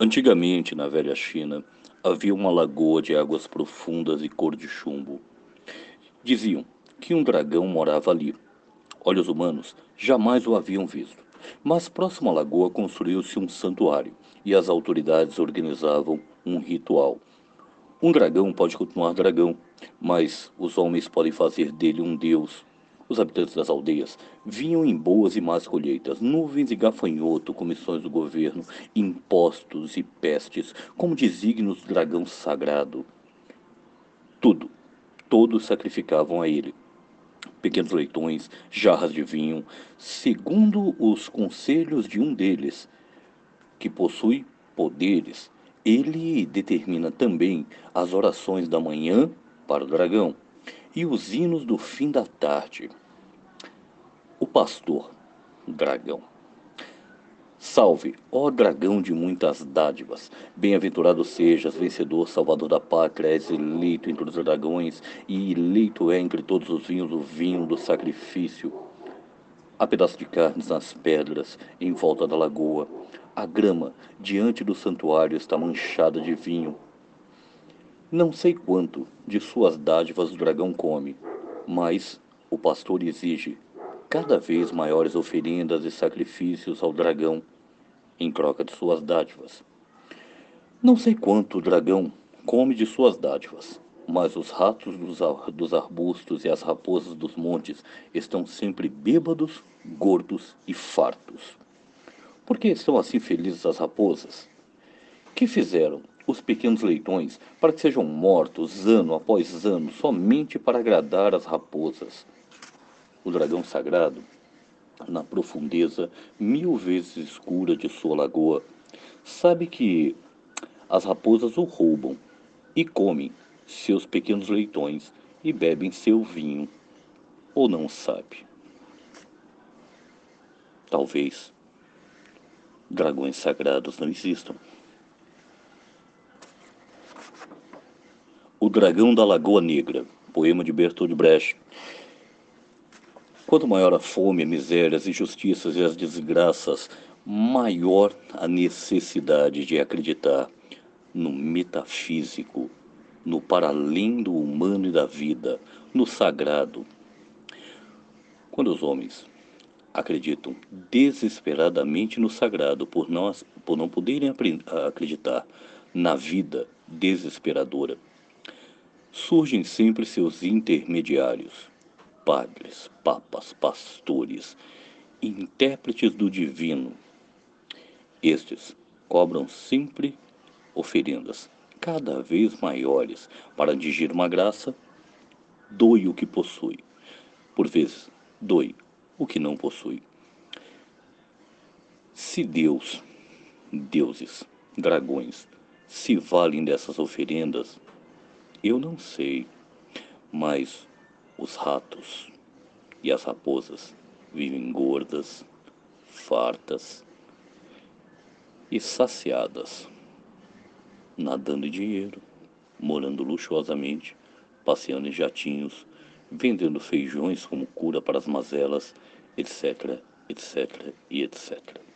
Antigamente, na velha China, havia uma lagoa de águas profundas e cor de chumbo. Diziam que um dragão morava ali. Olhos humanos jamais o haviam visto. Mas próximo à lagoa construiu-se um santuário e as autoridades organizavam um ritual. Um dragão pode continuar dragão, mas os homens podem fazer dele um deus os habitantes das aldeias vinham em boas e más colheitas, nuvens e gafanhoto, comissões do governo, impostos e pestes, como desígnios do dragão sagrado. Tudo, todos sacrificavam a ele. Pequenos leitões, jarras de vinho, segundo os conselhos de um deles, que possui poderes, ele determina também as orações da manhã para o dragão e os hinos do fim da tarde. O pastor, dragão. Salve, ó dragão de muitas dádivas, bem-aventurado sejas, vencedor, salvador da pátria, és eleito entre os dragões, e eleito é entre todos os vinhos o vinho do sacrifício. Há pedaços de carnes nas pedras, em volta da lagoa. A grama, diante do santuário, está manchada de vinho. Não sei quanto de suas dádivas o dragão come, mas o pastor exige cada vez maiores oferendas e sacrifícios ao dragão em troca de suas dádivas. Não sei quanto o dragão come de suas dádivas, mas os ratos dos, arbustos e as raposas dos montes estão sempre bêbados, gordos e fartos. Por que estão assim felizes as raposas? Que fizeram os pequenos leitões para que sejam mortos ano após ano somente para agradar as raposas. O dragão sagrado, na profundeza mil vezes escura de sua lagoa, sabe que as raposas o roubam e comem seus pequenos leitões e bebem seu vinho, ou não sabe. Talvez dragões sagrados não existam. O Dragão da Lagoa Negra, poema de Bertold Brecht. Quanto maior a fome, a miséria, as injustiças e as desgraças, maior a necessidade de acreditar no metafísico, no para-além do humano e da vida, no sagrado. Quando os homens acreditam desesperadamente no sagrado por, nós, por não poderem acreditar na vida desesperadora, surgem sempre seus intermediários, padres, papas, pastores, intérpretes do divino. Estes cobram sempre oferendas cada vez maiores para atingir uma graça, doe o que possui. Por vezes, doe o que não possui. Se Deus, deuses, dragões, se valem dessas oferendas, eu não sei, mas os ratos e as raposas vivem gordas, fartas e saciadas, nadando em dinheiro, morando luxuosamente, passeando em jatinhos, vendendo feijões como cura para as mazelas, etc, etc e etc.